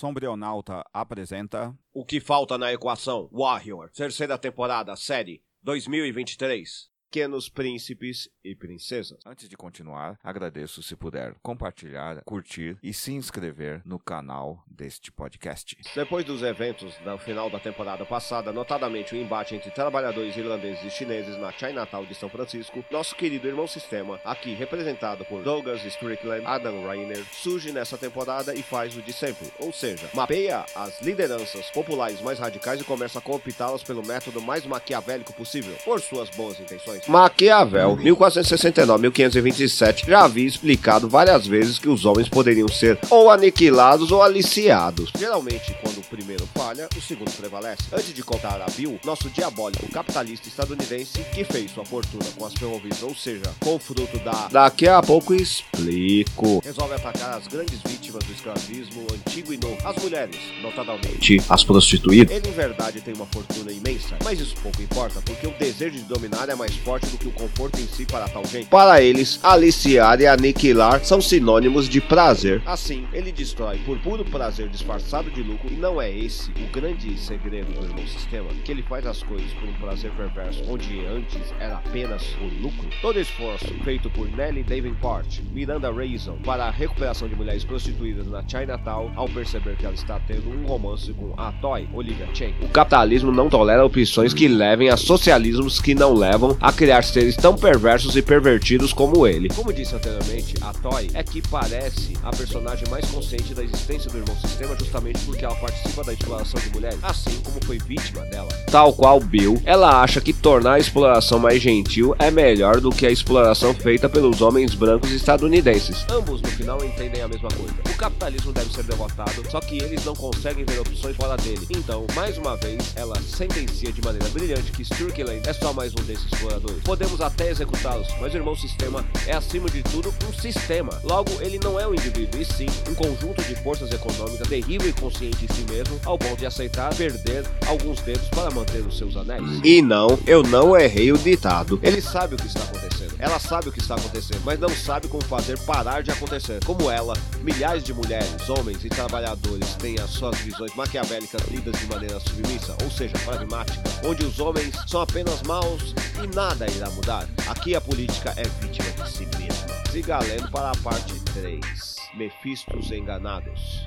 Sombrionauta apresenta O que falta na equação? Warrior, terceira temporada, série 2023. Pequenos Príncipes e Princesas. Antes de continuar, agradeço se puder compartilhar, curtir e se inscrever no canal deste podcast. Depois dos eventos do final da temporada passada, notadamente o embate entre trabalhadores irlandeses e chineses na Chinatown de São Francisco, nosso querido irmão sistema, aqui representado por Douglas Strickland, Adam Rainer, surge nessa temporada e faz o de sempre, ou seja, mapeia as lideranças populares mais radicais e começa a cooptá-las pelo método mais maquiavélico possível, por suas boas intenções. Maquiavel, 1469-1527, já havia explicado várias vezes que os homens poderiam ser ou aniquilados ou aliciados. Geralmente, quando primeiro falha, o segundo prevalece. Antes de contar a Bill, nosso diabólico capitalista estadunidense, que fez sua fortuna com as ferrovias, ou seja, com o fruto da... Daqui a pouco explico. Resolve atacar as grandes vítimas do escravismo antigo e novo, as mulheres, notadamente as prostituídas. Ele, em verdade, tem uma fortuna imensa, mas isso pouco importa, porque o desejo de dominar é mais forte do que o conforto em si para tal gente. Para eles, aliciar e aniquilar são sinônimos de prazer. Assim, ele destrói por puro prazer disfarçado de lucro, e não é esse o grande segredo do irmão sistema, que ele faz as coisas por um prazer perverso, onde antes era apenas o lucro. Todo esforço feito por Nelly Davenport, Miranda Raison, para a recuperação de mulheres prostituídas na Chinatown, ao perceber que ela está tendo um romance com a Toy, Olivia Chen. O capitalismo não tolera opções que levem a socialismos que não levam a criar seres tão perversos e pervertidos como ele. Como disse anteriormente, a Toy é que parece a personagem mais consciente da existência do irmão sistema justamente porque ela participa da exploração de mulheres, assim como foi vítima dela. Tal qual Bill, ela acha que tornar a exploração mais gentil é melhor do que a exploração feita pelos homens brancos estadunidenses. Ambos no final entendem a mesma coisa. O capitalismo deve ser derrotado, só que eles não conseguem ver opções fora dele. Então, mais uma vez, ela sentencia de maneira brilhante que Sturkland é só mais um desses exploradores. Podemos até executá-los, mas o irmão sistema é acima de tudo um sistema. Logo, ele não é um indivíduo, e sim um conjunto de forças econômicas terrível e consciente de si mesmo, ao ponto de aceitar perder alguns dedos para manter os seus anéis. E não, eu não errei o ditado. Ele sabe o que está acontecendo. Ela sabe o que está acontecendo, mas não sabe como fazer parar de acontecer. Como ela, milhares de mulheres, homens e trabalhadores têm as suas visões maquiavélicas lidas de maneira submissa, ou seja, pragmática, onde os homens são apenas maus e nada irá mudar. Aqui a política é vítima de si mesma. Siga lendo para a parte 3. Mefistos enganados.